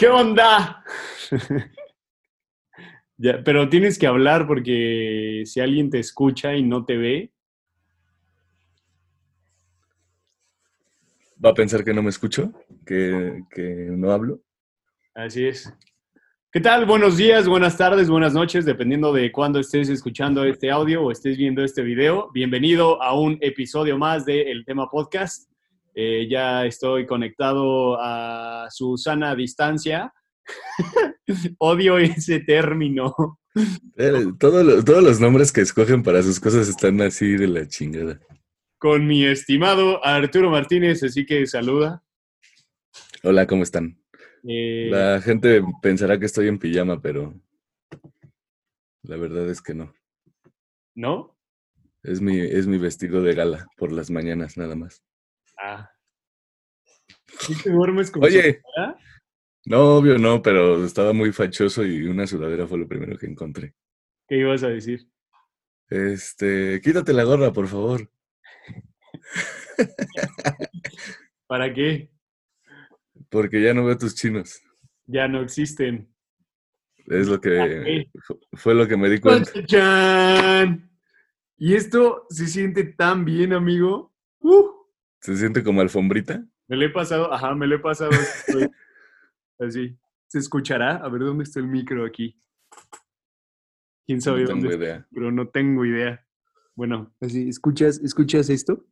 ¿Qué onda? ya, pero tienes que hablar porque si alguien te escucha y no te ve, ¿Va a pensar que no me escucho? ¿Que, que no hablo? así es. ¿Qué tal? Buenos días, buenas tardes, buenas noches, dependiendo de cuándo estés escuchando este audio o estés viendo este video. Bienvenido a un episodio más de El Tema Podcast. Eh, ya estoy conectado a su sana distancia. Odio ese término. Eh, todos los nombres que escogen para sus cosas están así de la chingada. Con mi estimado Arturo Martínez, así que saluda. Hola, ¿cómo están? Eh, La gente pensará que estoy en pijama, pero la verdad es que no. ¿No? Es mi, es mi vestido de gala por las mañanas nada más. Ah. ¿Sí te duermes con Oye. No, obvio no, pero estaba muy fachoso y una sudadera fue lo primero que encontré. ¿Qué ibas a decir? Este, quítate la gorra, por favor. ¿Para qué? Porque ya no veo tus chinos. Ya no existen. Es lo que fue lo que me di cuenta. ¡Chan! Y esto se siente tan bien, amigo. ¡Uh! Se siente como alfombrita. Me lo he pasado, ajá, me lo he pasado así. ¿Se escuchará? A ver, ¿dónde está el micro aquí? ¿Quién sabe No dónde tengo está? idea. Pero no tengo idea. Bueno, así, ¿escuchas, ¿escuchas esto?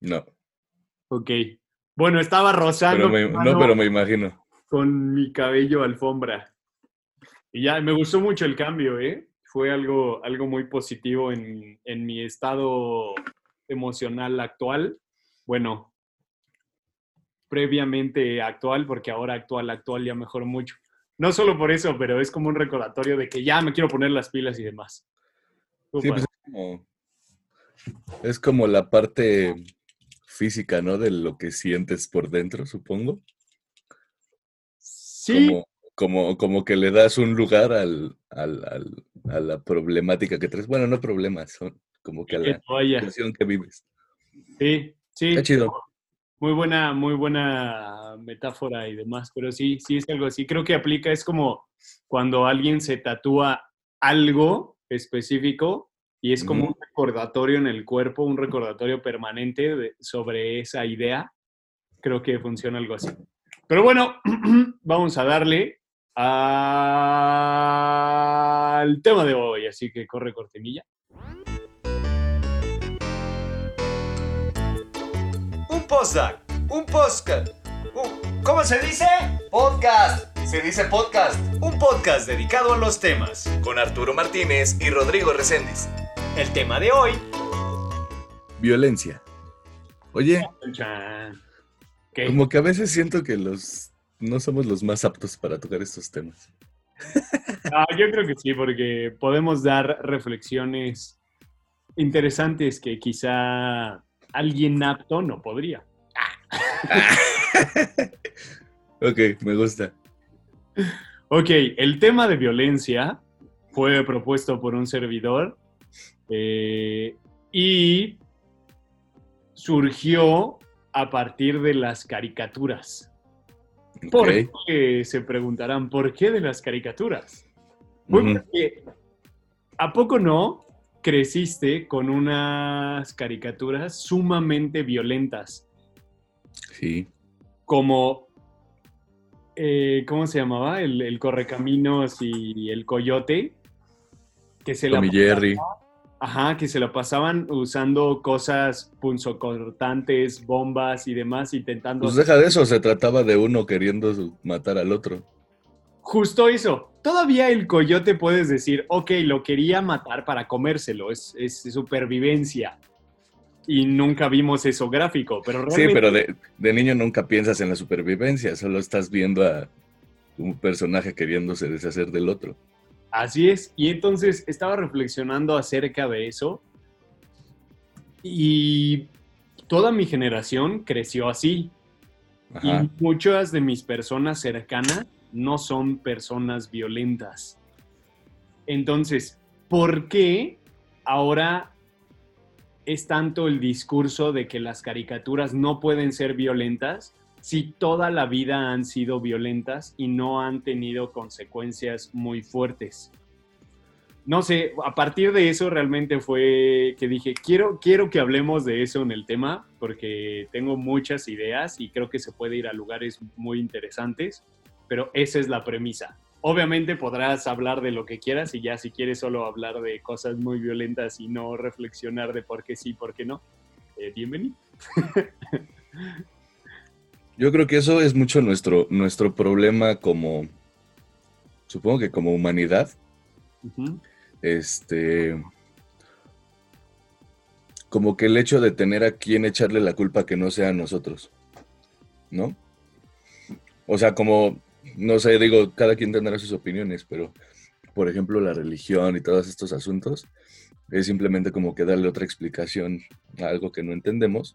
No, Ok. Bueno, estaba rozando pero me, mi no, pero me imagino. con mi cabello alfombra. Y ya, me gustó mucho el cambio, ¿eh? Fue algo, algo muy positivo en, en mi estado emocional actual. Bueno, previamente actual, porque ahora actual, actual ya mejoró mucho. No solo por eso, pero es como un recordatorio de que ya me quiero poner las pilas y demás. Sí, pues es como, es como la parte física, ¿no? De lo que sientes por dentro, supongo. sí, Como, como, como que le das un lugar al, al- al- a la problemática que traes. Bueno, no problemas, son como que a la situación que vives. Sí, sí. Está chido. Muy buena, muy buena metáfora y demás, pero sí, sí es algo así. Creo que aplica, es como cuando alguien se tatúa algo específico y es como un recordatorio en el cuerpo, un recordatorio permanente de- sobre esa idea. Creo que funciona algo así. Pero bueno, vamos a darle al tema de hoy, así que corre cortinilla. Postdoc, un podcast. un- ¿Cómo se dice? Podcast. Se dice podcast. Un podcast dedicado a los temas. con Arturo Martínez y Rodrigo Reséndiz. El tema de hoy, Violencia. Oye, como que a veces siento que los no somos los más aptos para tocar estos temas. Ah, yo creo que sí, porque podemos dar reflexiones interesantes que quizá alguien apto no podría. Ok, me gusta. Ok, el tema de violencia fue propuesto por un servidor eh, y surgió a partir de las caricaturas. ¿Por Ok. qué? Se preguntarán, ¿por qué de las caricaturas? Porque, ¿a poco no creciste con unas caricaturas sumamente violentas? Sí. Como, eh, ¿cómo se llamaba? El, el Correcaminos y el Coyote. Que se la Tommy Jerry. Ajá, que se la pasaban usando cosas punzocortantes, bombas y demás, intentando... Pues deja de eso, se trataba de uno queriendo matar al otro. Justo eso. Todavía el coyote puedes decir, ok, lo quería matar para comérselo, es, es supervivencia. Y nunca vimos eso gráfico, pero realmente... Sí, pero de, de niño nunca piensas en la supervivencia, solo estás viendo a un personaje queriéndose deshacer del otro. Así es. Y entonces estaba reflexionando acerca de eso. Y toda mi generación creció así. Ajá. Y muchas de mis personas cercanas no son personas violentas. Entonces, ¿por qué ahora es tanto el discurso de que las caricaturas no pueden ser violentas si toda la vida han sido violentas y no han tenido consecuencias muy fuertes. No sé, a partir de eso realmente fue que dije, quiero, quiero que hablemos de eso en el tema, porque tengo muchas ideas y creo que se puede ir a lugares muy interesantes, pero esa es la premisa. Obviamente podrás hablar de lo que quieras y ya si quieres solo hablar de cosas muy violentas y no reflexionar de por qué sí, por qué no, eh, bienvenido. Yo creo que eso es mucho nuestro, nuestro problema como, supongo que como humanidad. Este, como que el hecho de tener a quien echarle la culpa que no sea a nosotros, ¿no? O sea, como, no sé, digo, cada quien tendrá sus opiniones, pero, por ejemplo, la religión y todos estos asuntos, es simplemente como que darle otra explicación a algo que no entendemos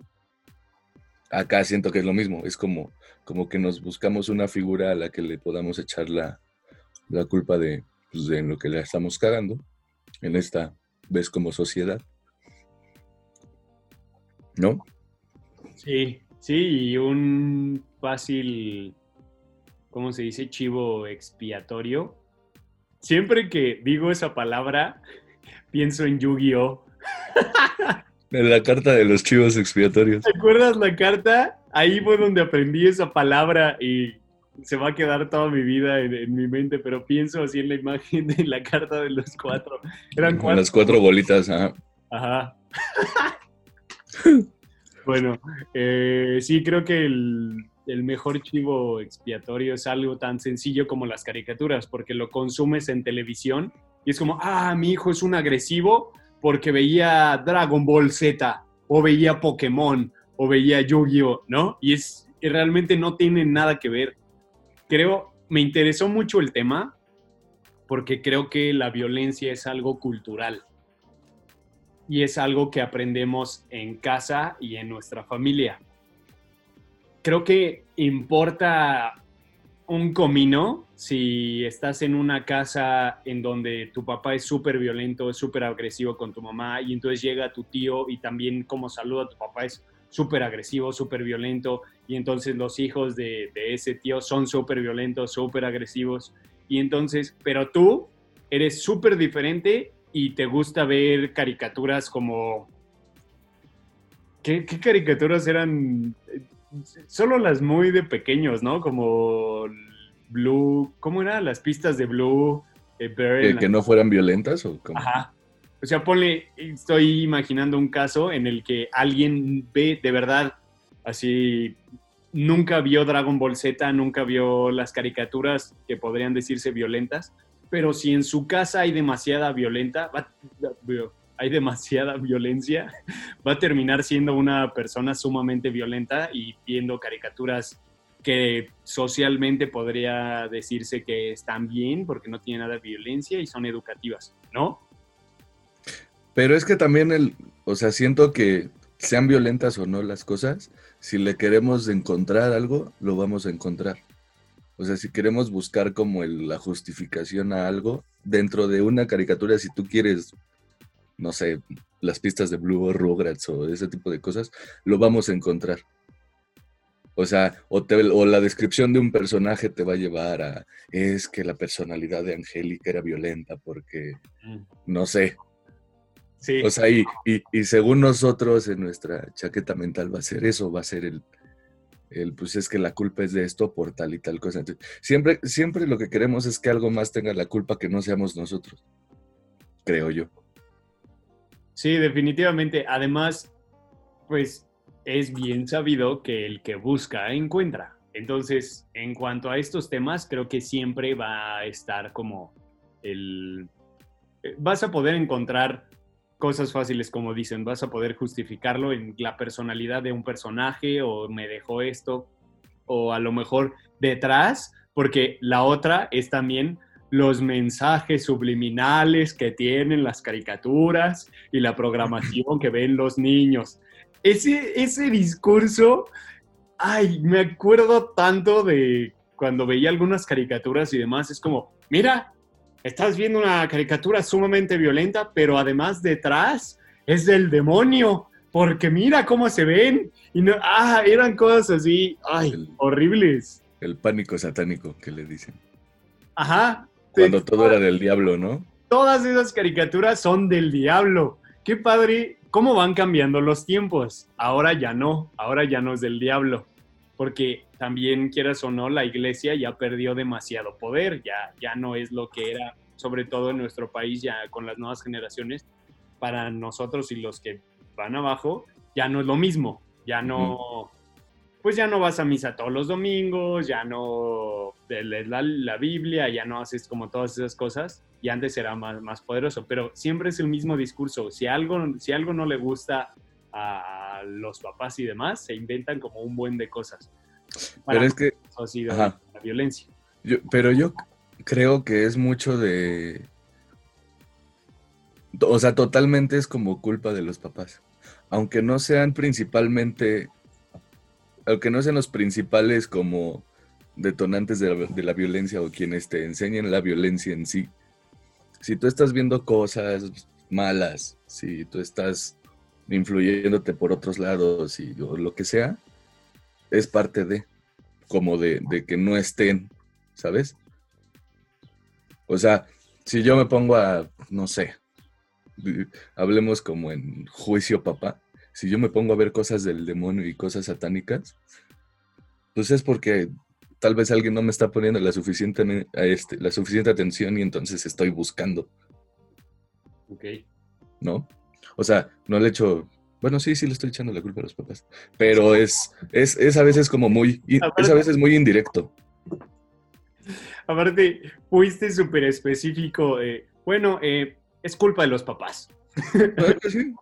acá siento que es lo mismo, es como, como que nos buscamos una figura a la que le podamos echar la, culpa de, pues, de lo que le estamos cagando en esta vez como sociedad. ¿No? Sí, sí, y un fácil, ¿cómo se dice? Chivo expiatorio. Siempre que digo esa palabra, pienso en Yu-Gi-Oh! En la carta de los chivos expiatorios. ¿Te acuerdas la carta? Ahí fue donde aprendí esa palabra y se va a quedar toda mi vida en, mi mente, pero pienso así en la imagen de la carta de los cuatro. Eran cuatro. Las cuatro bolitas, ajá. Ajá. bueno, eh, sí, creo que el, el mejor chivo expiatorio es algo tan sencillo como las caricaturas, porque lo consumes en televisión y es como, ah, mi hijo es un agresivo, porque veía Dragon Ball Z o veía Pokémon o veía Yu-Gi-Oh, ¿no? Y es realmente no tiene nada que ver. Creo, me interesó mucho el tema porque creo que la violencia es algo cultural y es algo que aprendemos en casa y en nuestra familia. Creo que importa un comino si estás en una casa en donde tu papá es súper violento, es súper agresivo con tu mamá y entonces llega tu tío y también como saluda a tu papá es súper agresivo, súper violento y entonces los hijos de, ese tío son súper violentos, súper agresivos y entonces, pero tú eres súper diferente y te gusta ver caricaturas como... ¿Qué, ¿Qué caricaturas eran? Solo las muy de pequeños, ¿no? Como Blue, ¿cómo eran las pistas de Blue? Eh, ¿Que, no fueran violentas o cómo? Ajá. O sea, ponle, estoy imaginando un caso en el que alguien ve de verdad, así, nunca vio Dragon Ball Z, nunca vio las caricaturas que podrían decirse violentas, pero si en su casa hay demasiada violenta, hay demasiada violencia, va a terminar siendo una persona sumamente violenta y viendo caricaturas que socialmente podría decirse que están bien porque no tienen nada de violencia y son educativas, ¿no? Pero es que también el, o sea, siento que sean violentas o no las cosas, si le queremos encontrar algo, lo vamos a encontrar. O sea, si queremos buscar como la justificación a algo dentro de una caricatura, si tú quieres no sé, las pistas de Blue o Rugrats o ese tipo de cosas, lo vamos a encontrar. O sea, o, o, la descripción de un personaje te va a llevar a, es que la personalidad de Angélica era violenta porque, mm. no sé. Sí. O sea, y, y, según nosotros en nuestra chaqueta mental va a ser eso, va a ser el, el, pues es que la culpa es de esto por tal y tal cosa. siempre, siempre lo que queremos es que algo más tenga la culpa que no seamos nosotros, creo yo. Sí, definitivamente. Además, pues es bien sabido que el que busca encuentra. Entonces, en cuanto a estos temas, creo que siempre va a estar como el... Eh, vas a poder encontrar cosas fáciles, como dicen, vas a poder justificarlo en la personalidad de un personaje o me dejó esto, o a lo mejor detrás, porque la otra es también los mensajes subliminales que tienen las caricaturas y la programación que ven los niños. Ese, ese discurso, ay, me acuerdo tanto de cuando veía algunas caricaturas y demás, es como, mira, estás viendo una caricatura sumamente violenta, pero además detrás es del demonio, porque mira cómo se ven. Y no, ah, eran cosas así, ay, El- horribles. El pánico satánico que le dicen. Ajá. Cuando todo era del diablo, ¿no? Todas esas caricaturas son del diablo. Qué padre, cómo van cambiando los tiempos. Ahora ya no, ahora ya no es del diablo. Porque también, quieras o no, la iglesia ya perdió demasiado poder, ya, ya no es lo que era, sobre todo en nuestro país, ya con las nuevas generaciones. Para nosotros y los que van abajo, ya no es lo mismo. Ya no, pues ya no vas a misa todos los domingos, ya no lees la, la Biblia, ya no haces como todas esas cosas. Y antes era más, más poderoso, pero siempre es el mismo discurso. Si algo, si algo no le gusta a los papás y demás, se inventan como un buen de cosas. Para Pero es que, eso ha sido ajá. la violencia. yo, pero yo creo que es mucho de... O sea, totalmente es como culpa de los papás. Aunque no sean principalmente, aunque no sean los principales como detonantes de la, de la violencia o quienes te enseñen la violencia en sí. Si tú estás viendo cosas malas, si tú estás influyéndote por otros lados y o lo que sea, es parte de, como de, de que no estén, ¿sabes? O sea, si yo me pongo a, no sé, hablemos como en juicio papá, si yo me pongo a ver cosas del demonio y cosas satánicas, pues es porque tal vez alguien no me está poniendo la suficiente, a este, la suficiente atención y entonces estoy buscando, Ok. ¿no? O sea, no le echo, bueno, sí, sí le estoy echando la culpa a los papás, pero es, es, es a veces como muy, es a veces muy indirecto. Aparte, fuiste súper específico. eh, bueno, eh, es culpa de los papás. Ah, pues sí.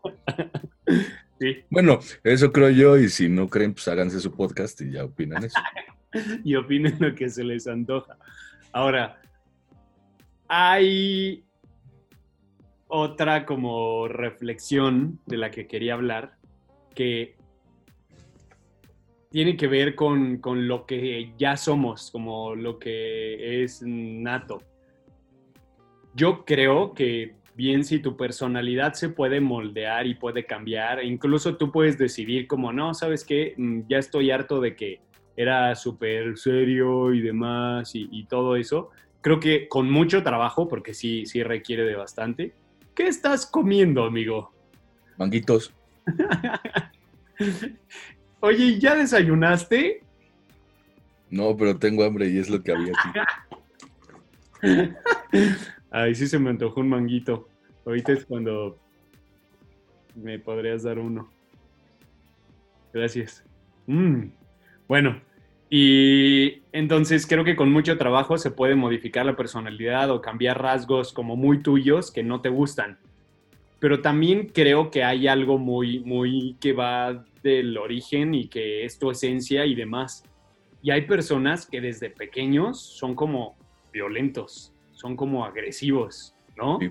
Sí. Bueno, eso creo yo, y si no creen, pues háganse su podcast y ya opinan eso. y opinen lo que se les antoja. Ahora, hay otra como reflexión de la que quería hablar que tiene que ver con, con lo que ya somos, como lo que es nato. Yo creo que bien si tu personalidad se puede moldear y puede cambiar, incluso tú puedes decidir como, no, ¿sabes qué? Mm, Ya estoy harto de que era súper serio y demás y, y todo eso. Creo que con mucho trabajo, porque sí, sí requiere de bastante. ¿Qué estás comiendo, amigo? Manguitos. Oye, ¿ya desayunaste? No, pero tengo hambre y es lo que había aquí. Ay, sí se me antojó un manguito. Ahorita es cuando me podrías dar uno. Gracias. Mm, Bueno, y entonces creo que con mucho trabajo se puede modificar la personalidad o cambiar rasgos como muy tuyos que no te gustan. Pero también creo que hay algo muy, muy que va del origen y que es tu esencia y demás. Y hay personas que desde pequeños son como violentos, son como agresivos, ¿no? Sí.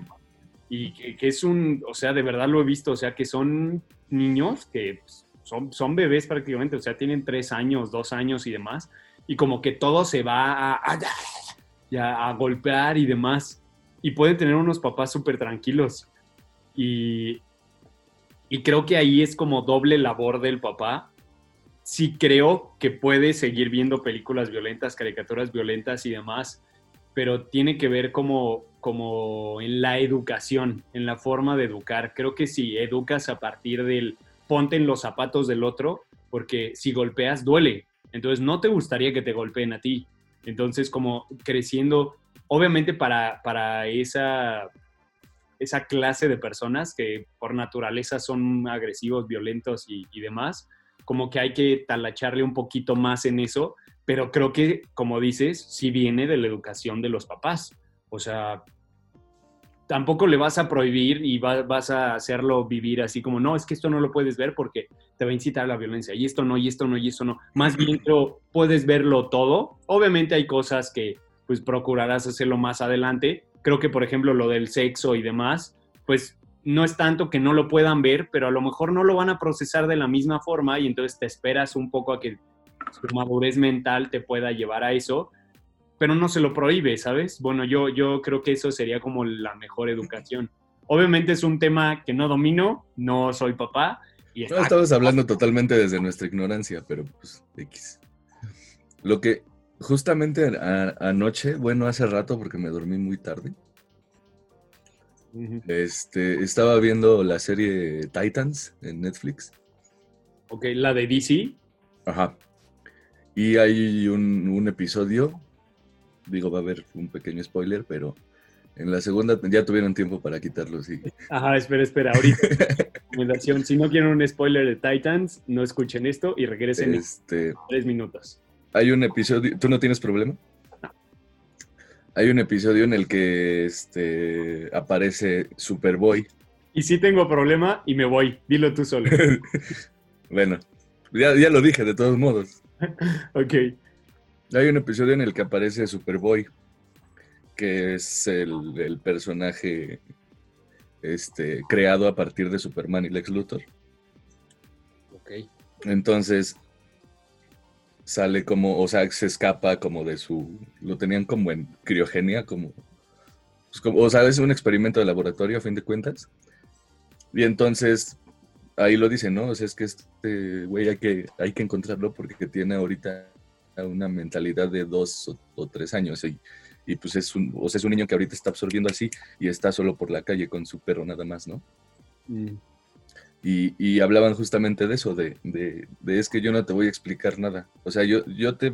Y que, que es un, o sea, de verdad lo he visto, o sea, que son niños que pues, son, son bebés prácticamente, o sea, tienen tres años, dos años y demás, y como que todo se va a, a, golpear y demás, y pueden tener unos papás súper tranquilos. Y, y creo que ahí es como doble labor del papá. Sí creo que puede seguir viendo películas violentas, caricaturas violentas y demás, pero tiene que ver como, como en la educación, en la forma de educar. Creo que si educas a partir del ponte en los zapatos del otro, porque si golpeas duele, entonces no te gustaría que te golpeen a ti. Entonces como creciendo, obviamente para, para esa, esa clase de personas que por naturaleza son agresivos, violentos y, y demás, como que hay que talacharle un poquito más en eso, pero creo que, como dices, sí viene de la educación de los papás. O sea, tampoco le vas a prohibir y va- vas a hacerlo vivir así como, no, es que esto no lo puedes ver porque te va a incitar a la violencia, y esto no, y esto no, y esto no. Más bien creo, puedes verlo todo. Obviamente hay cosas que pues procurarás hacerlo más adelante. Creo que, por ejemplo, lo del sexo y demás, pues no es tanto que no lo puedan ver, pero a lo mejor no lo van a procesar de la misma forma y entonces te esperas un poco a que su madurez mental te pueda llevar a eso, pero no se lo prohíbe, ¿sabes? Bueno, yo, yo creo que eso sería como la mejor educación. Obviamente es un tema que no domino, no soy papá, Y No, estamos hablando totalmente desde nuestra ignorancia, pero pues X. Lo que justamente a- anoche, bueno, hace rato porque me dormí muy tarde, este, estaba viendo la serie Titans en Netflix. Ok, la de DC. Ajá. Y hay un, un episodio, digo, va a haber un pequeño spoiler, pero en la segunda ya tuvieron tiempo para quitarlo, sí. Ajá, espera, espera. Ahorita. recomendación. Si no quieren un spoiler de Titans, no escuchen esto y regresen en Este, tres minutos. hay un episodio, ¿tú no tienes problema? Hay un episodio en el que este, aparece Superboy. Y sí tengo problema y me voy. Dilo tú solo. bueno, ya, ya lo dije de todos modos. Ok. Hay un episodio en el que aparece Superboy, que es el, el personaje este, creado a partir de Superman y Lex Luthor. Ok. Entonces sale como, o sea, se escapa como de su, lo tenían como en criogenia, como, pues, como- o sea, es un experimento de laboratorio a fin de cuentas. Y entonces ahí lo dice, ¿no? O sea, es que este güey hay que, hay que encontrarlo porque tiene ahorita una mentalidad de dos o, o tres años y, y, pues es un, o sea, es un niño que ahorita está absorbiendo así y está solo por la calle con su perro nada más, ¿no? Mm. Y, y hablaban justamente de eso, de, de- de es que yo no te voy a explicar nada. O sea, yo, yo te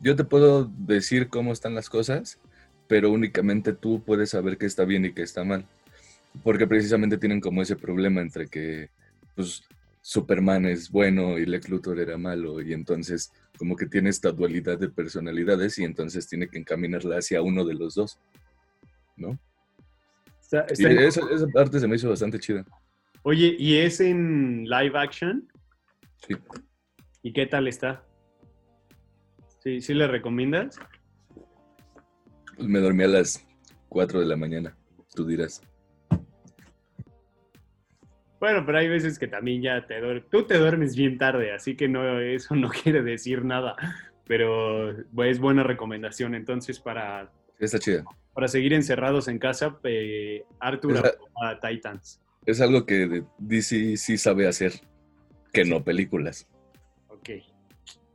yo te puedo decir cómo están las cosas, pero únicamente tú puedes saber qué está bien y qué está mal. Porque precisamente tienen como ese problema entre que pues, Superman es bueno y Lex Luthor era malo, y entonces como que tiene esta dualidad de personalidades y entonces tiene que encaminarla hacia uno de los dos, ¿no? Está- Y está en- esa, esa parte se me hizo bastante chida. Oye, ¿y es en live action? Sí. ¿Y qué tal está? ¿Sí, sí le recomiendas? Pues me dormí a las 4 de la mañana, tú dirás. Bueno, pero hay veces que también ya te duermes. Tú te duermes bien tarde, así que no, eso no quiere decir nada. Pero es buena recomendación. Entonces, para, Está chida. para seguir encerrados en casa, eh, Arthur a Titans. Es algo que DC sí sabe hacer, que no películas. Ok.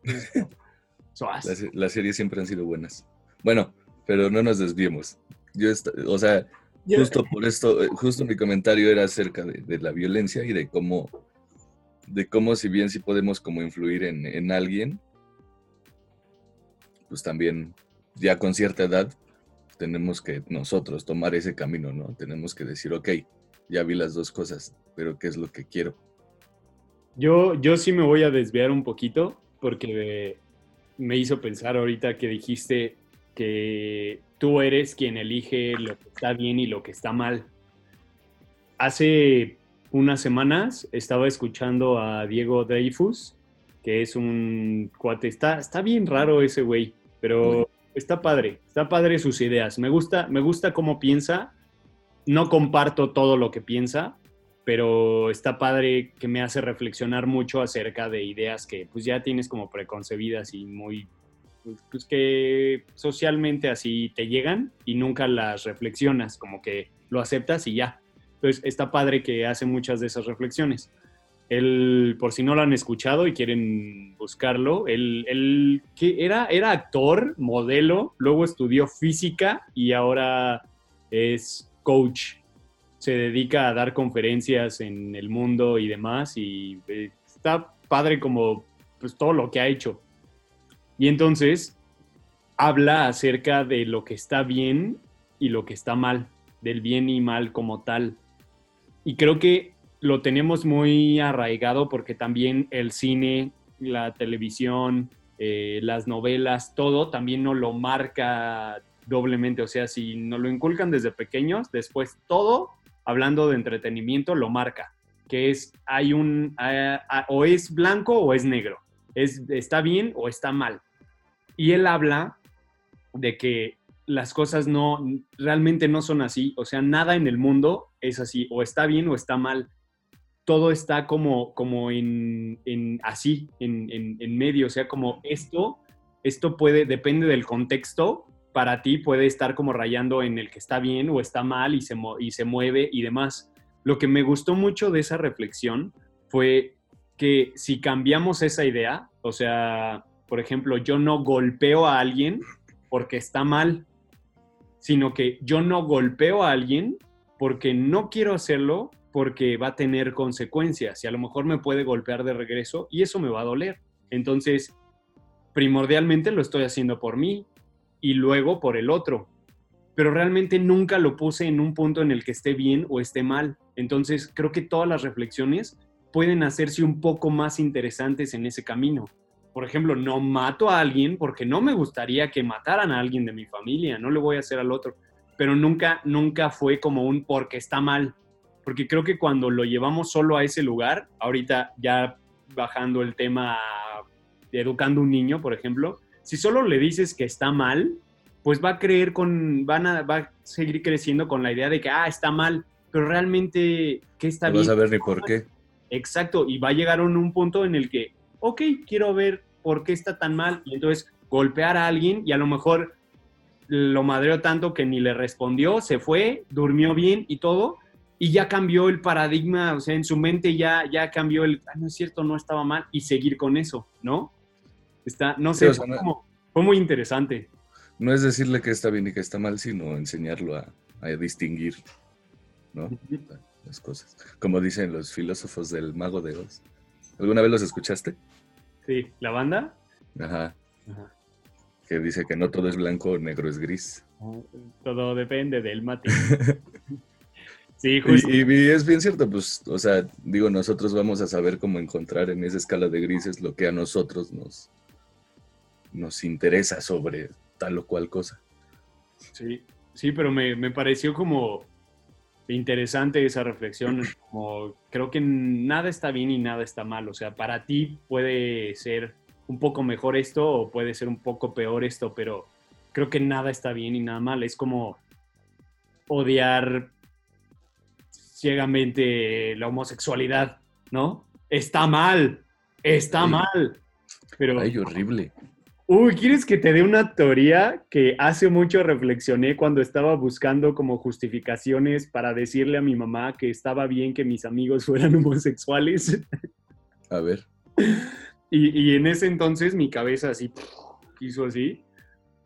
Las, las series siempre han sido buenas. Bueno, pero no nos desviemos. Yo, o sea, justo por esto, eh, justo mi comentario era acerca de, de la violencia y de cómo, de cómo si bien sí podemos como influir en, en alguien, pues también ya con cierta edad tenemos que nosotros tomar ese camino, ¿no? Tenemos que decir, ok, ya vi las dos cosas, pero ¿qué es lo que quiero? Yo, yo sí me voy a desviar un poquito porque me hizo pensar ahorita que dijiste que tú eres quien elige lo que está bien y lo que está mal. Hace unas semanas estaba escuchando a Diego Dreyfus, que es un cuate, está, está bien raro ese güey, pero está padre, está padre sus ideas. Me gusta, me gusta cómo piensa. No comparto todo lo que piensa, pero está padre que me hace reflexionar mucho acerca de ideas que pues ya tienes como preconcebidas y muy pues, pues, que socialmente así te llegan y nunca las reflexionas, como que lo aceptas y ya. Entonces está padre que hace muchas de esas reflexiones. Él, por si no lo han escuchado y quieren buscarlo, él, él que era, era actor, modelo, luego estudió física y ahora es coach se dedica a dar conferencias en el mundo y demás y eh, está padre como pues todo lo que ha hecho. Y entonces habla acerca de lo que está bien y lo que está mal, del bien y mal como tal. Y creo que lo tenemos muy arraigado porque también el cine, la televisión, eh, las novelas, todo también nos lo marca doblemente. O sea, si nos lo inculcan desde pequeños, después todo, hablando de entretenimiento, lo marca. Que es, hay un, o es blanco o es negro. Es, está bien o está mal. Y él habla de que las cosas no, realmente no son así. O sea, nada en el mundo es así. O está bien o está mal. Todo está como, como en, en así, en, en, medio. O sea, como esto, esto puede, depende del contexto, para ti puede estar como rayando en el que está bien o está mal y se, y se mueve y demás. lo que me gustó mucho de esa reflexión fue que si cambiamos esa idea, o sea, por ejemplo, yo no golpeo a alguien porque está mal, sino que yo no golpeo a alguien porque no quiero hacerlo porque va a tener consecuencias y a lo mejor me puede golpear de regreso y eso me va a doler. Entonces, primordialmente lo estoy haciendo por mí y luego por el otro. Pero realmente nunca lo puse en un punto en el que esté bien o esté mal. Entonces, creo que todas las reflexiones pueden hacerse un poco más interesantes en ese camino. Por ejemplo, no mato a alguien porque no me gustaría que mataran a alguien de mi familia, no le voy a hacer al otro, pero nunca, nunca fue como un porque está mal, porque creo que cuando lo llevamos solo a ese lugar, ahorita ya bajando el tema de educando un niño, por ejemplo, si solo le dices que está mal, pues va a creer con, van a, va a seguir creciendo con la idea de que, ah, está mal, pero realmente, ¿qué está No bien? vas a ver ni por qué. Exacto, y va a llegar a un, un punto en el que, ok, quiero ver por qué está tan mal, y entonces golpear a alguien y a lo mejor lo madreó tanto que ni le respondió, se fue, durmió bien y todo, y ya cambió el paradigma, o sea, en su mente ya, ya cambió el, ah, no es cierto, no estaba mal, y seguir con eso, ¿no? Está, no Sí, sé, o sea, fue, no- como- fue muy interesante. No es decirle que está bien y que está mal, sino enseñarlo a, a distinguir, ¿no? Las cosas. Como dicen los filósofos del mago de Oz. ¿Alguna vez los escuchaste? Sí, la banda. Ajá. Ajá. Que dice que no todo es blanco, negro es gris. Todo depende del mate. sí, justo. Y, y- y es bien cierto, pues, o sea, digo, nosotros vamos a saber cómo encontrar en esa escala de grises lo que a nosotros nos, nos interesa sobre tal o cual cosa. Sí, sí, pero me, me pareció como interesante esa reflexión. Como creo que nada está bien y nada está mal. O sea, para ti puede ser un poco mejor esto o puede ser un poco peor esto, pero creo que nada está bien y nada mal. Es como odiar ciegamente la homosexualidad, ¿no? Está mal, está mal. Pero Ay, horrible. Uy, ¿quieres que te dé una teoría que hace mucho reflexioné cuando estaba buscando como justificaciones para decirle a mi mamá que estaba bien que mis amigos fueran homosexuales? A ver. Y, y en ese entonces mi cabeza así hizo así.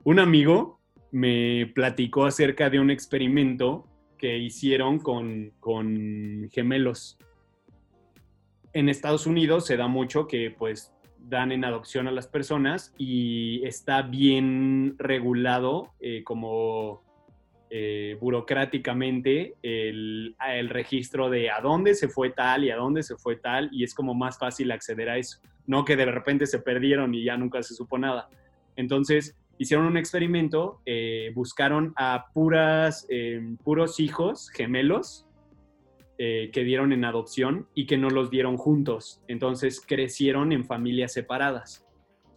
Un amigo me platicó acerca de un experimento que hicieron con, con gemelos. En Estados Unidos se da mucho que pues dan en adopción a las personas y está bien regulado eh, como eh, burocráticamente el, registro de a dónde se fue tal y a dónde se fue tal y es como más fácil acceder a eso no que de repente se perdieron y ya nunca se supo nada. Entonces, hicieron un experimento, eh, buscaron a puras, puros hijos gemelos eh, que dieron en adopción y que no los dieron juntos. Entonces, crecieron en familias separadas.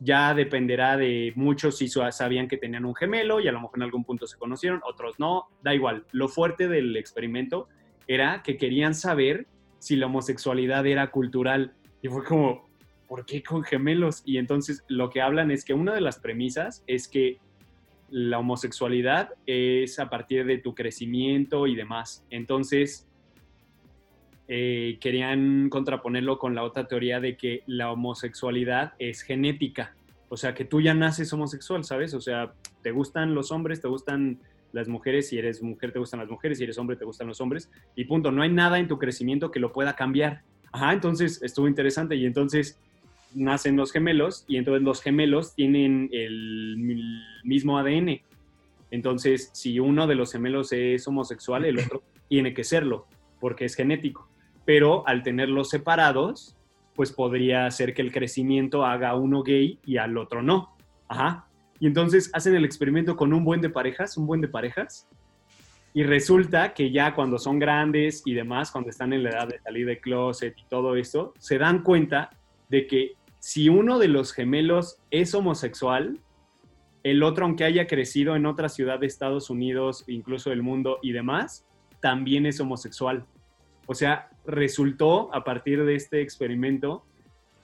Ya dependerá de muchos si sabían que tenían un gemelo y a lo mejor en algún punto se conocieron, otros no, da igual. Lo fuerte del experimento era que querían saber si la homosexualidad era cultural. Y fue como, ¿por qué con gemelos? Y entonces lo que hablan es que una de las premisas es que la homosexualidad es a partir de tu crecimiento y demás. Entonces, eh, querían contraponerlo con la otra teoría de que la homosexualidad es genética. O sea, que tú ya naces homosexual, ¿sabes? O sea, te gustan los hombres, te gustan las mujeres, si eres mujer te gustan las mujeres, si eres hombre te gustan los hombres, y punto. No hay nada en tu crecimiento que lo pueda cambiar. Ajá, entonces estuvo interesante y entonces nacen los gemelos y entonces los gemelos tienen el mi- mismo ADN. Entonces, si uno de los gemelos es homosexual, el otro tiene que serlo, porque es genético. Pero al tenerlos separados, pues podría ser que el crecimiento haga a uno gay y al otro no. Ajá. Y entonces hacen el experimento con un buen de parejas, un buen de parejas, y resulta que ya cuando son grandes y demás, cuando están en la edad de salir de closet y todo esto, se dan cuenta de que si uno de los gemelos es homosexual, el otro, aunque haya crecido en otra ciudad de Estados Unidos, incluso del mundo y demás, también es homosexual. O sea, resultó a partir de este experimento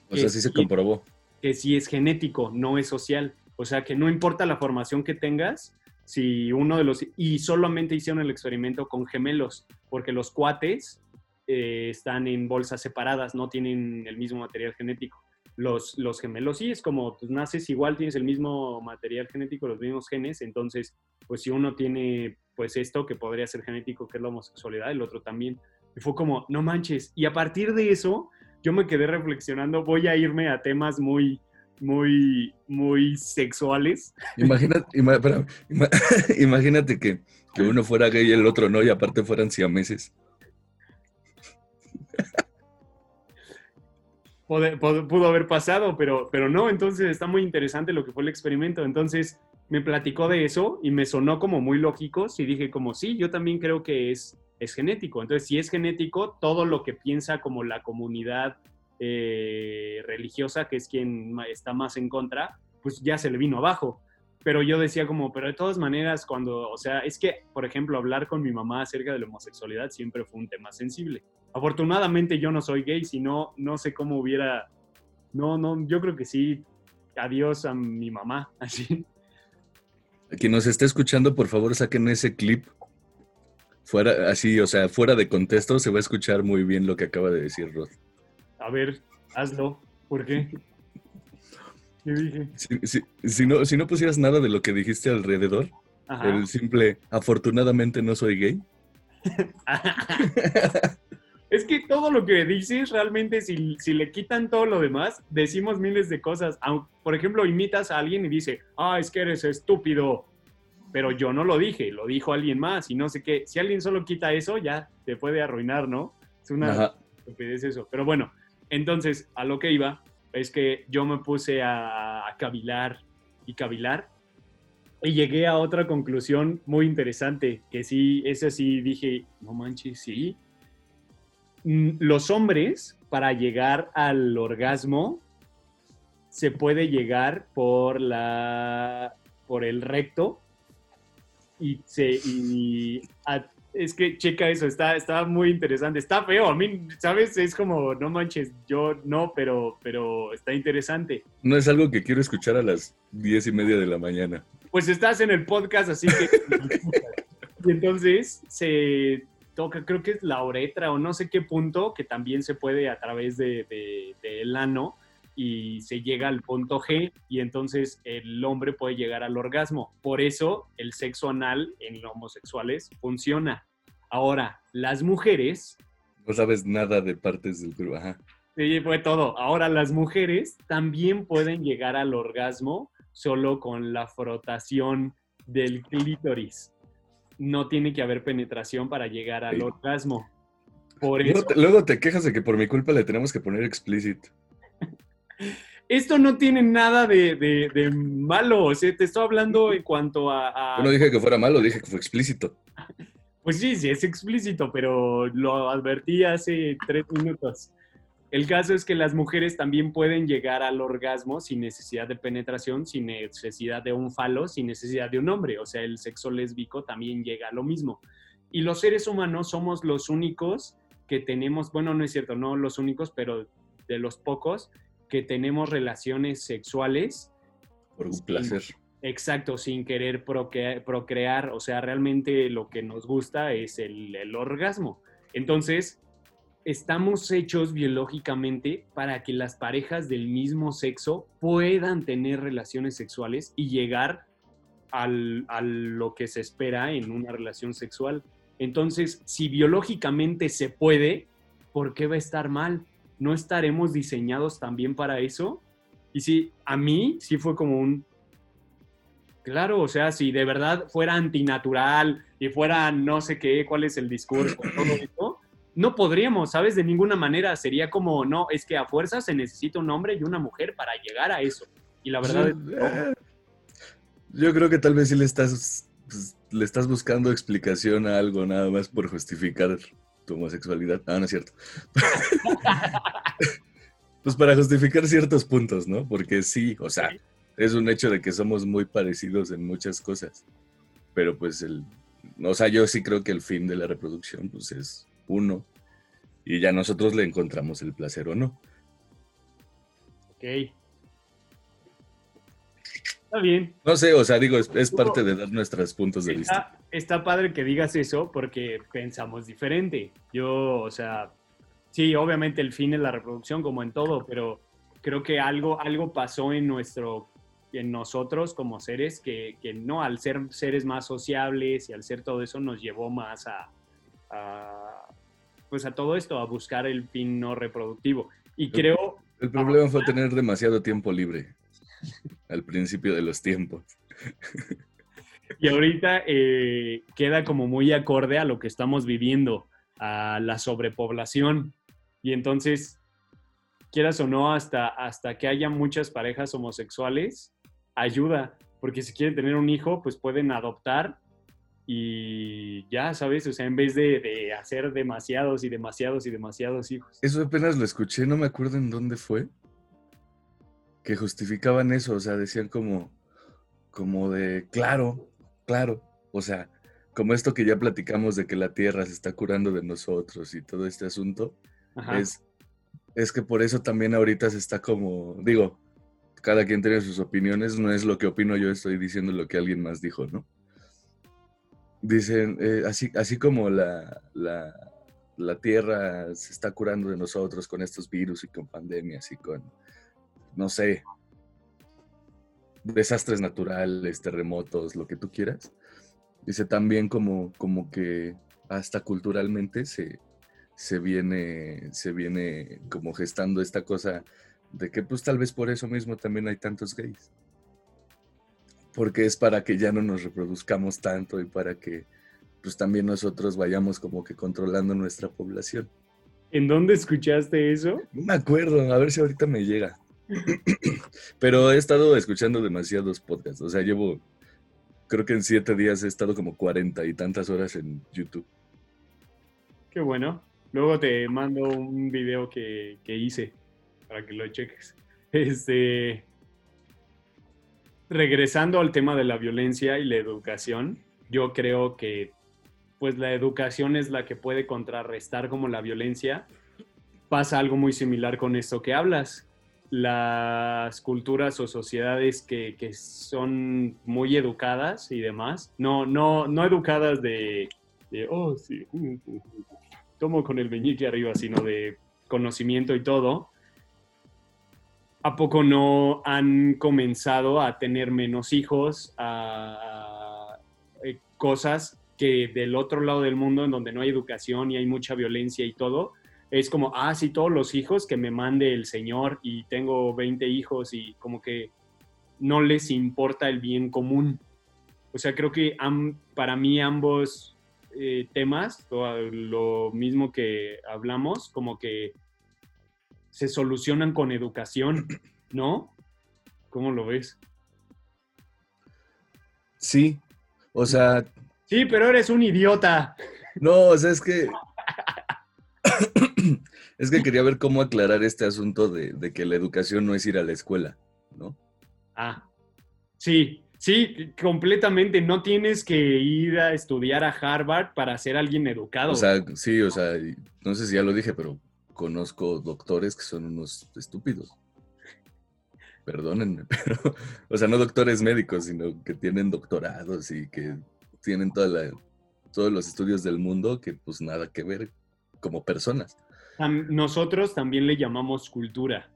O sea, sí se comprobó. que sí es genético, no es social. O sea, que no importa la formación que tengas, si uno de los... Y solamente hicieron el experimento con gemelos, porque los cuates eh, están en bolsas separadas, no tienen el mismo material genético. Los, los gemelos sí, es como, pues naces igual, tienes el mismo material genético, los mismos genes, entonces, pues si uno tiene, pues esto que podría ser genético, que es la homosexualidad, el otro también. Y fue como, no manches. Y a partir de eso, yo me quedé reflexionando, voy a irme a temas muy, muy, muy sexuales. Imagínate, ima- imagínate que, que uno fuera gay y el otro no, y aparte fueran siameses. Pudo, pudo- pudo haber pasado, pero, pero no, entonces está muy interesante lo que fue el experimento. Entonces me platicó de eso y me sonó como muy lógico y dije como, sí, yo también creo que es, es genético. Entonces, si es genético, todo lo que piensa como la comunidad eh, religiosa, que es quien está más en contra, pues ya se le vino abajo. Pero yo decía como, pero de todas maneras, cuando, o sea, es que, por ejemplo, hablar con mi mamá acerca de la homosexualidad siempre fue un tema sensible. Afortunadamente yo no soy gay, si no, no sé cómo hubiera, no, no, yo creo que sí, adiós a mi mamá, así. Quien nos esté escuchando, por favor, saquen ese clip. Fuera, así, o sea, fuera de contexto, se va a escuchar muy bien lo que acaba de decir Rod. A ver, hazlo, ¿por qué? ¿Qué dije? Si, si- si no, si no pusieras nada de lo que dijiste alrededor, Ajá. el simple, afortunadamente no soy gay. Es que todo lo que dices, realmente, si, si le quitan todo lo demás, decimos miles de cosas. Por ejemplo, imitas a alguien y dice, ah, es que eres estúpido. Pero yo no lo dije, lo dijo alguien más y no sé qué. Si alguien solo quita eso, ya te puede arruinar, ¿no? Es una Ajá. estupidez eso. Pero bueno, entonces, a lo que iba es que yo me puse a, a cavilar y cavilar y llegué a otra conclusión muy interesante, que sí, esa sí dije, no manches, sí. Mm, Los hombres, para llegar al orgasmo, se puede llegar por la por el recto y se y a- es que checa eso, está, está muy interesante, está feo, a mí, ¿sabes? Es como, no manches, yo no, pero, pero está interesante. No es algo que quiero escuchar a las diez y media de la mañana. Pues estás en el podcast, así que... y entonces se toca, creo que es la uretra o no sé qué punto, que también se puede a través de, de- del ano y se llega al punto G y entonces el hombre puede llegar al orgasmo. Por eso el sexo anal en los homosexuales funciona. Ahora, las mujeres No sabes nada de partes del cuerpo. Ajá. Sí, fue todo. Ahora las mujeres también pueden llegar al orgasmo solo con la frotación del clítoris. No tiene que haber penetración para llegar al Sí. orgasmo. Por Luego te, luego te quejas de que por mi culpa le tenemos que poner explicit. Esto no tiene nada de, de- de malo. O sea, te estoy hablando en cuanto a... a- Yo no dije que fuera malo, dije que fue explícito. Pues sí, sí, es explícito, pero lo advertí hace tres minutos. El caso es que las mujeres también pueden llegar al orgasmo sin necesidad de penetración, sin necesidad de un falo, sin necesidad de un hombre. O sea, el sexo lésbico también llega a lo mismo. Y los seres humanos somos los únicos que tenemos, bueno, no es cierto, no los únicos, pero de los pocos que tenemos relaciones sexuales Por un placer. Exacto, sin querer procre- procrear, o sea, realmente lo que nos gusta es el, el orgasmo. Entonces, estamos hechos biológicamente para que las parejas del mismo sexo puedan tener relaciones sexuales y llegar al- a lo que se espera en una relación sexual. Entonces, si biológicamente se puede, ¿por qué va a estar mal? ¿No estaremos diseñados también para eso? Y sí, a mí sí fue como un, Claro, o sea, si de verdad fuera antinatural y fuera no sé qué, cuál es el discurso, todo eso, no podríamos, ¿sabes? De ninguna manera. Sería como, no, es que a fuerza se necesita un hombre y una mujer para llegar a eso. Y la verdad es no. Eh, Yo creo que tal vez sí le estás, pues, le estás buscando explicación a algo nada más por justificar tu homosexualidad. Ah, no es cierto. pues para justificar ciertos puntos, ¿no? Porque sí, o sea, es un hecho de que somos muy parecidos en muchas cosas. Pero pues el, o sea, yo sí creo que el fin de la reproducción pues es uno. Y ya nosotros le encontramos el placer o no. Ok. Está bien. No sé, o sea, digo, es, es parte de dar nuestros puntos de vista. Está, padre que digas eso porque pensamos diferente. Yo, o sea, sí, obviamente el fin es la reproducción como en todo, pero creo que algo, algo pasó en nuestro en nosotros como seres que, que no, al ser seres más sociables y al ser todo eso nos llevó más a, a, pues a todo esto, a buscar el fin no reproductivo. Y creo, El problema fue tener demasiado tiempo libre al principio de los tiempos. y ahorita eh, queda como muy acorde a lo que estamos viviendo, a la sobrepoblación. Y entonces, quieras o no, hasta, hasta que haya muchas parejas homosexuales, ayuda, porque si quieren tener un hijo, pues pueden adoptar y ya, ¿sabes? O sea, en vez de, de hacer demasiados y demasiados y demasiados hijos. Eso apenas lo escuché, no me acuerdo en dónde fue. Que justificaban eso, o sea, decían como, como de, claro, claro, o sea, como esto que ya platicamos de que la Tierra se está curando de nosotros y todo este asunto, Ajá. es, es que por eso también ahorita se está como, digo, cada quien tiene sus opiniones, no es lo que opino yo, estoy diciendo lo que alguien más dijo, ¿no? Dicen, eh, así, así como la, la, la Tierra se está curando de nosotros con estos virus y con pandemias y con, no sé, desastres naturales, terremotos, lo que tú quieras. Dice también como, como que hasta culturalmente se, se, viene, se viene como gestando esta cosa de que pues tal vez por eso mismo también hay tantos gays. Porque es para que ya no nos reproduzcamos tanto y para que pues también nosotros vayamos como que controlando nuestra población. ¿En dónde escuchaste eso? No me acuerdo, a ver si ahorita me llega. Pero he estado escuchando demasiados podcasts. O sea, llevo, creo que en siete días he estado como cuarenta y tantas horas en YouTube. Qué bueno. Luego te mando un video que, que hice para que lo cheques. Este, regresando al tema de la violencia y la educación, yo creo que pues la educación es la que puede contrarrestar como la violencia. Pasa algo muy similar con esto que hablas. Las culturas o sociedades que, que son muy educadas y demás, no, no, no educadas de, oh, sí, tomo con el meñique arriba, sino de conocimiento y todo, ¿a poco no han comenzado a tener menos hijos, a, a eh, cosas que del otro lado del mundo, en donde no hay educación y hay mucha violencia y todo, es como, ah, sí, todos los hijos que me mande el Señor y tengo 20 hijos y como que no les importa el bien común. O sea, creo que para mí ambos eh, temas, lo mismo que hablamos, como que se solucionan con educación, ¿no? ¿Cómo lo ves? Sí, o sea, Sí, pero eres un idiota. no, o sea, es que... es que quería ver cómo aclarar este asunto de, de que la educación no es ir a la escuela, ¿no? Ah, sí, sí, completamente. No tienes que ir a estudiar a Harvard para ser alguien educado. O sea, sí, o sea, no sé si ya lo dije, pero conozco doctores que son unos estúpidos. Perdónenme, pero, o sea, no doctores médicos, sino que tienen doctorados y que tienen toda la- todos los estudios del mundo que pues nada que ver como personas. Tam- Nosotros también le llamamos cultura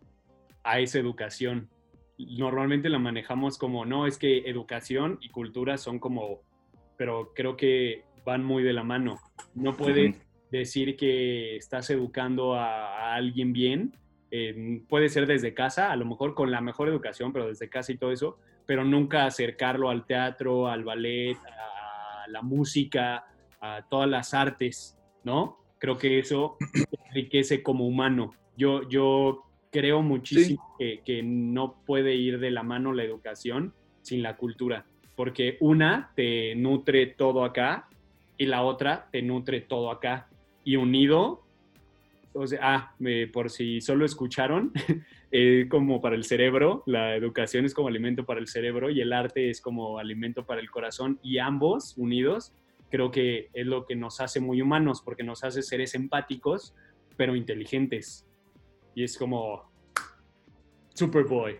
a esa educación. Normalmente la manejamos como, no, es que educación y cultura son como, pero creo que van muy de la mano. No puedes decir que estás educando a, a alguien bien. eh, puede ser desde casa, a lo mejor con la mejor educación, pero desde casa y todo eso, pero nunca acercarlo al teatro, al ballet, a la música, a todas las artes, ¿no? Creo que eso enriquece como humano. Yo, yo creo muchísimo que, que no puede ir de la mano la educación sin la cultura, porque una te nutre todo acá y la otra te nutre todo acá. Y unido, o sea, ah, eh, por si solo escucharon, eh, como para el cerebro, la educación es como alimento para el cerebro y el arte es como alimento para el corazón y ambos unidos creo que es lo que nos hace muy humanos porque nos hace seres empáticos pero inteligentes y es como Superboy.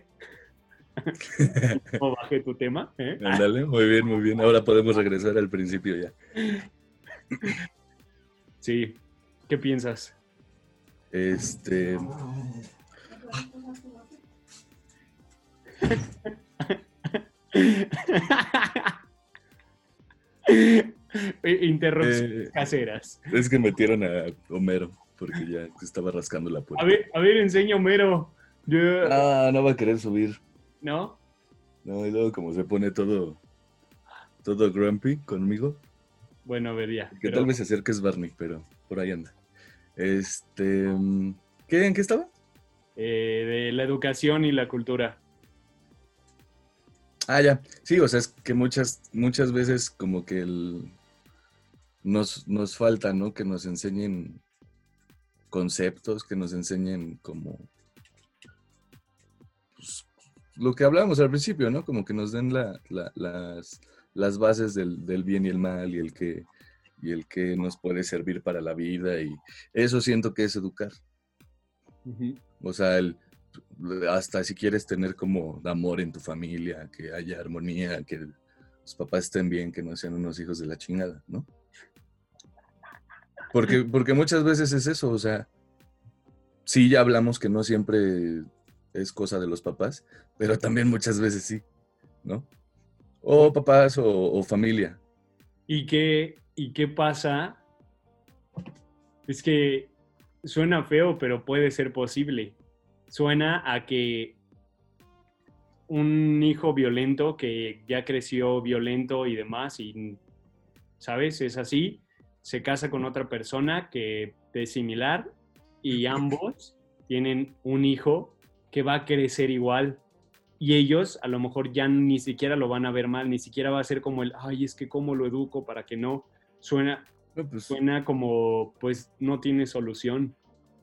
¿Cómo bajé tu tema? ¿eh? Ándale, muy bien, muy bien. Ahora podemos regresar al principio ya. Sí. ¿Qué piensas? Este. Interrupciones Eh, caseras. Es que metieron a Homero porque ya estaba rascando la puerta. A ver, a ver, enseña Homero. Yo- Ah, no va a querer subir. ¿No? No, y luego como se pone todo, todo grumpy conmigo, Bueno, a ver, ya. que pero- tal vez se acerque es Barney, pero por ahí anda. Este, mm, ¿qué, ¿en qué estaba? eh, de la educación y la cultura. Ah, ya. Sí, o sea, es que muchas, muchas veces como que el, nos, nos falta, ¿no? Que nos enseñen conceptos, que nos enseñen como pues, lo que hablábamos al principio, ¿no? Como que nos den la- la- las, las bases del, del bien y el mal y el que y el que nos puede servir para la vida y eso siento que es educar. O sea, el, hasta si quieres tener como amor en tu familia, que haya armonía, que los papás estén bien, que no sean unos hijos de la chingada, ¿no? Porque, porque muchas veces es eso, o sea, sí ya hablamos que no siempre es cosa de los papás, pero también muchas veces sí, ¿no? O papás o, o familia. ¿Y qué, ¿Y qué pasa? Es que suena feo, pero puede ser posible. Suena a que un hijo violento que ya creció violento y demás, y, ¿sabes? Es así, se casa con otra persona que es similar y ambos tienen un hijo que va a crecer igual. Y ellos a lo mejor ya ni siquiera lo van a ver mal, ni siquiera va a ser como el, ay, es que cómo lo educo para que no. Suena, No, pues, suena como, pues no tiene solución.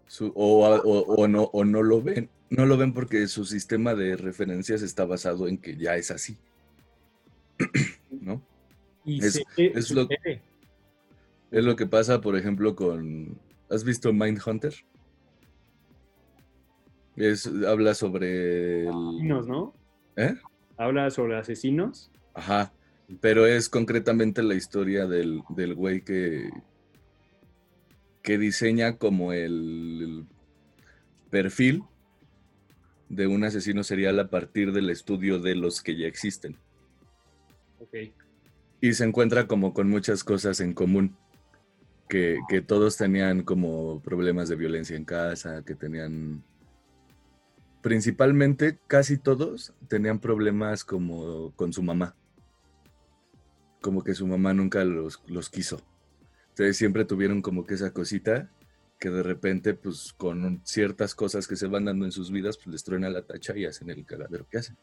su- o, o- o no, o no lo ven. No lo ven porque su sistema de referencias está basado en que ya es así. ¿No? Y Es- se- es lo-. Es lo que pasa, por ejemplo, con. ¿Has visto Mindhunter? Es, habla sobre. el- Asesinos, ¿no? ¿Eh? Habla sobre asesinos. Ajá. Pero es concretamente la historia del, del güey que. que diseña como el perfil de un asesino serial a partir del estudio de los que ya existen. Ok. Y se encuentra como con muchas cosas en común. Que, que todos tenían como problemas de violencia en casa, que tenían... Principalmente, casi todos tenían problemas como con su mamá. Como que su mamá nunca los, los quiso. Entonces siempre tuvieron como que esa cosita que de repente, pues con ciertas cosas que se van dando en sus vidas, pues les truena la tacha y hacen el cagadero que hacen.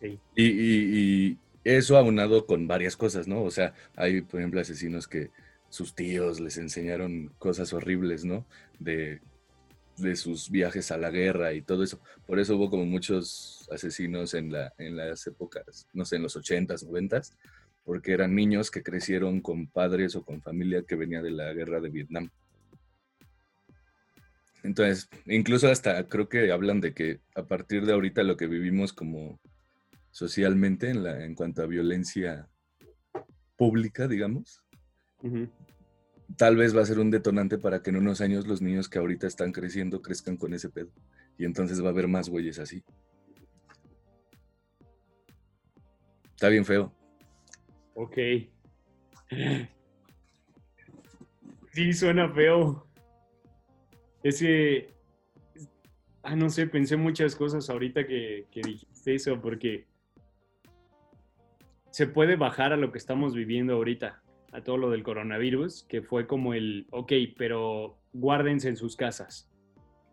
Sí. Y, y- y eso aunado con varias cosas, ¿no? O sea, hay, por ejemplo, asesinos que sus tíos les enseñaron cosas horribles, ¿no? De, de sus viajes a la guerra y todo eso. Por eso hubo como muchos asesinos en, la, en las épocas, no sé, en los 80s, 90s, porque eran niños que crecieron con padres o con familia que venía de la guerra de Vietnam. Entonces, incluso hasta creo que hablan de que a partir de ahorita lo que vivimos como socialmente en, la, en cuanto a violencia pública, digamos, tal vez va a ser un detonante para que en unos años los niños que ahorita están creciendo crezcan con ese pedo. Y entonces va a haber más güeyes así. Está bien feo. Ok. Sí, suena feo. Ese. Ah, no sé, pensé muchas cosas ahorita que, que dijiste eso, porque se puede bajar a lo que estamos viviendo ahorita, a todo lo del coronavirus, que fue como el, ok, pero guárdense en sus casas.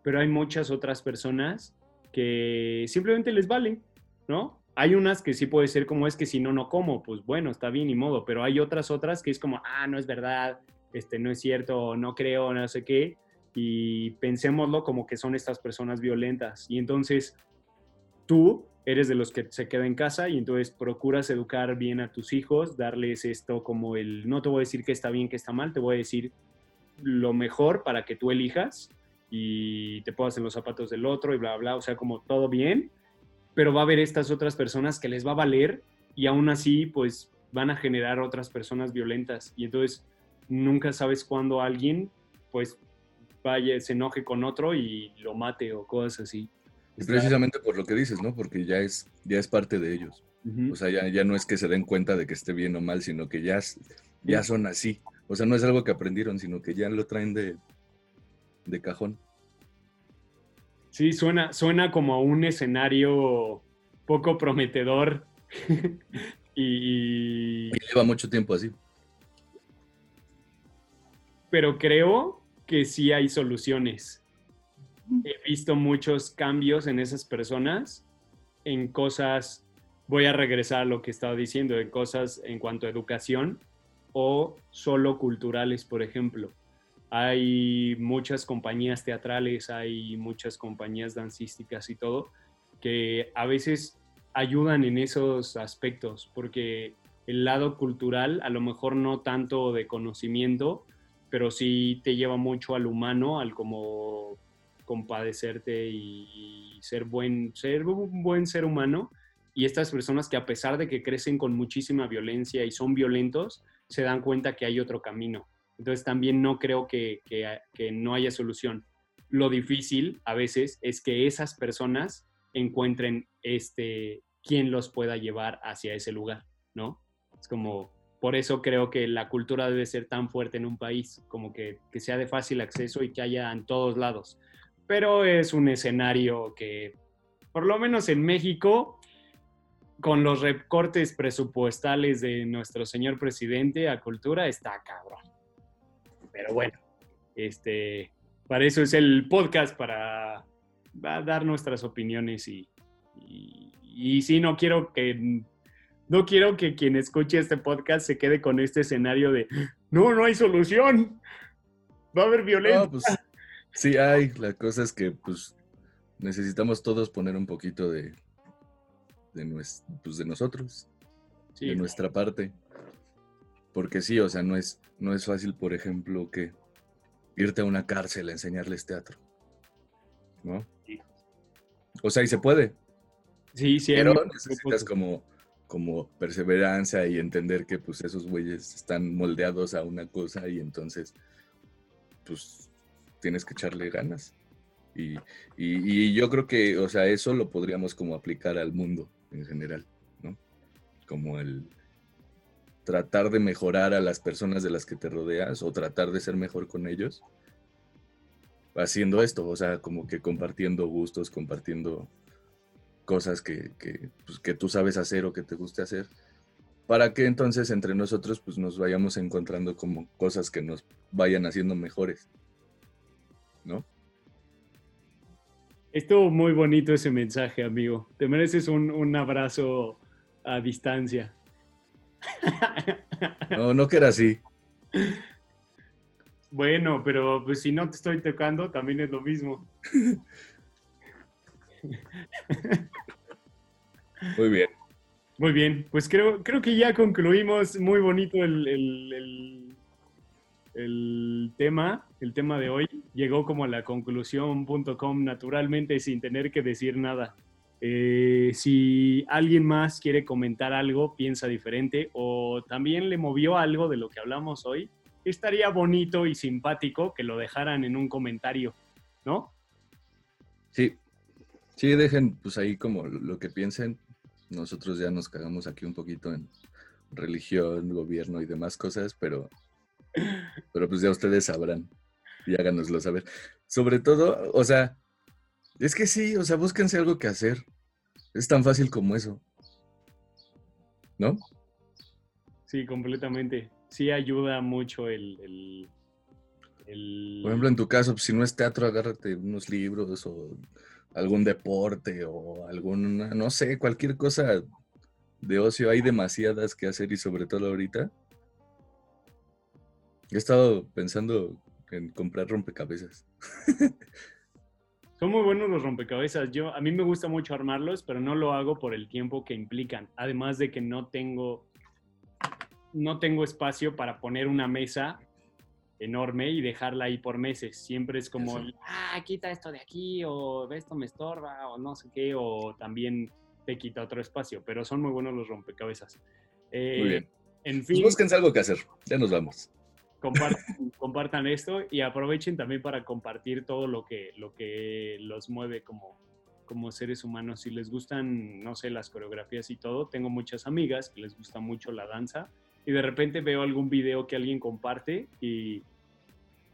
Pero hay muchas otras personas que simplemente les vale, ¿no? Hay unas que sí puede ser como es que si no, no como, pues bueno, está bien y modo, pero hay otras otras que es como, ah, no es verdad, este, no es cierto, no creo, no sé qué, y pensémoslo como que son estas personas violentas. Y entonces tú eres de los que se queda en casa y entonces procuras educar bien a tus hijos, darles esto como el, no te voy a decir que está bien, que está mal, te voy a decir lo mejor para que tú elijas y te pongas en los zapatos del otro y bla, bla, o sea, como todo bien, pero va a haber estas otras personas que les va a valer y aún así, pues van a generar otras personas violentas y entonces nunca sabes cuándo alguien, pues, vaya, se enoje con otro y lo mate o cosas así. Y precisamente por lo que dices, ¿no? Porque ya es, ya es parte de ellos. O sea, ya, ya no es que se den cuenta de que esté bien o mal, sino que ya, ya son así. O sea, no es algo que aprendieron, sino que ya lo traen de, de cajón. Sí, suena, suena como a un escenario poco prometedor. y, Y lleva mucho tiempo así. pero creo que sí hay soluciones. He visto muchos cambios en esas personas, en cosas, voy a regresar a lo que estaba diciendo, en cosas en cuanto a educación o solo culturales, por ejemplo. Hay muchas compañías teatrales, hay muchas compañías dancísticas y todo, que a veces ayudan en esos aspectos, porque el lado cultural, a lo mejor no tanto de conocimiento, pero sí te lleva mucho al humano, al como compadecerte y, ser buen, ser un buen ser humano. Y estas personas que a pesar de que crecen con muchísima violencia y son violentos, se dan cuenta que hay otro camino. Entonces también no creo que, que- no haya solución. Lo difícil a veces es que esas personas encuentren este, quién los pueda llevar hacia ese lugar, ¿no? Es como, por eso creo que la cultura debe ser tan fuerte en un país, como que, que sea de fácil acceso y que haya en todos lados. Pero es un escenario que, por lo menos en México, con los recortes presupuestales de nuestro señor presidente a cultura, está cabrón. Pero bueno, este, para eso es el podcast, para dar nuestras opiniones y, y, y sí, no quiero que no quiero que quien escuche este podcast se quede con este escenario de no, no hay solución. Va a haber violencia. No, pues sí hay. La cosa es que pues necesitamos todos poner un poquito de, de, nues- pues, de nosotros, Sí, de nuestra parte. Porque sí, o sea, no es, no es fácil, por ejemplo, que irte a una cárcel a enseñarles teatro. ¿No? Sí. O sea, y se puede, sí, sí, pero necesitas como, como perseverancia y entender que pues esos güeyes están moldeados a una cosa y entonces pues tienes que echarle ganas. Y, y- yo creo que, o sea, eso lo podríamos como aplicar al mundo en general, ¿no? Como el tratar de mejorar a las personas de las que te rodeas o tratar de ser mejor con ellos haciendo esto, o sea, como que compartiendo gustos, compartiendo cosas que, que, pues, que tú sabes hacer o que te guste hacer, para que entonces entre nosotros pues nos vayamos encontrando como cosas que nos vayan haciendo mejores, ¿no? Estuvo muy bonito ese mensaje, amigo. Te mereces un, un abrazo a distancia. No, no que era así. Bueno, pero pues si no te estoy tocando, también es lo mismo. Muy bien. Muy bien, pues creo, creo que ya concluimos muy bonito el, el- el- el tema, el tema de hoy. Llegó como a la conclusión.com naturalmente sin tener que decir nada. Eh, si alguien más quiere comentar algo, piensa diferente o también le movió algo de lo que hablamos hoy, estaría bonito y simpático que lo dejaran en un comentario, ¿no? Sí. Sí, dejen pues ahí como lo que piensen. Nosotros ya nos cagamos aquí un poquito en religión, gobierno y demás cosas, pero, pero pues ya ustedes sabrán y háganoslo saber. Sobre todo, o sea, es que sí, o sea, búsquense algo que hacer. Es tan fácil como eso. ¿No? Sí, completamente. Sí ayuda mucho el... el- el- Por ejemplo, en tu caso, pues, si no es teatro, agárrate unos libros o algún deporte o alguna, no sé, cualquier cosa de ocio. Hay demasiadas que hacer y sobre todo ahorita. He estado pensando en comprar rompecabezas. Son muy buenos los rompecabezas. Yo, a mí me gusta mucho armarlos, pero no lo hago por el tiempo que implican. Además de que no tengo, no tengo espacio para poner una mesa enorme y dejarla ahí por meses. Siempre es como, ah, quita esto de aquí, o esto me estorba, o no sé qué, o también te quita otro espacio, pero son muy buenos los rompecabezas. Eh, Muy bien. En Pues fin, búsquense algo que hacer. Ya nos vamos. Compartan, compartan esto y aprovechen también para compartir todo lo que, lo que los mueve como, como seres humanos. Si les gustan, no sé, las coreografías y todo, tengo muchas amigas que les gusta mucho la danza y de repente veo algún video que alguien comparte y,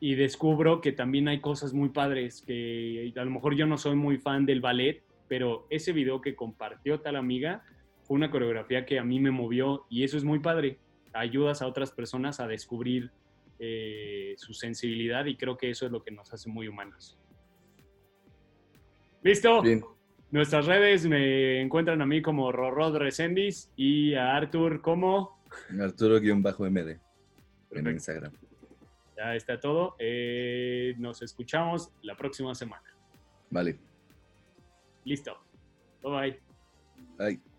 y descubro que también hay cosas muy padres, que a lo mejor yo no soy muy fan del ballet, pero ese video que compartió tal amiga fue una coreografía que a mí me movió y eso es muy padre. Ayudas a otras personas a descubrir eh, su sensibilidad y creo que eso es lo que nos hace muy humanos. ¿Listo? Bien. Nuestras redes me encuentran a mí como Rorrod Recendis y a Arthur como... Arturo-MD en. Instagram. Ya está todo. Eh, nos escuchamos la próxima semana. Vale. Listo. Bye bye. Bye.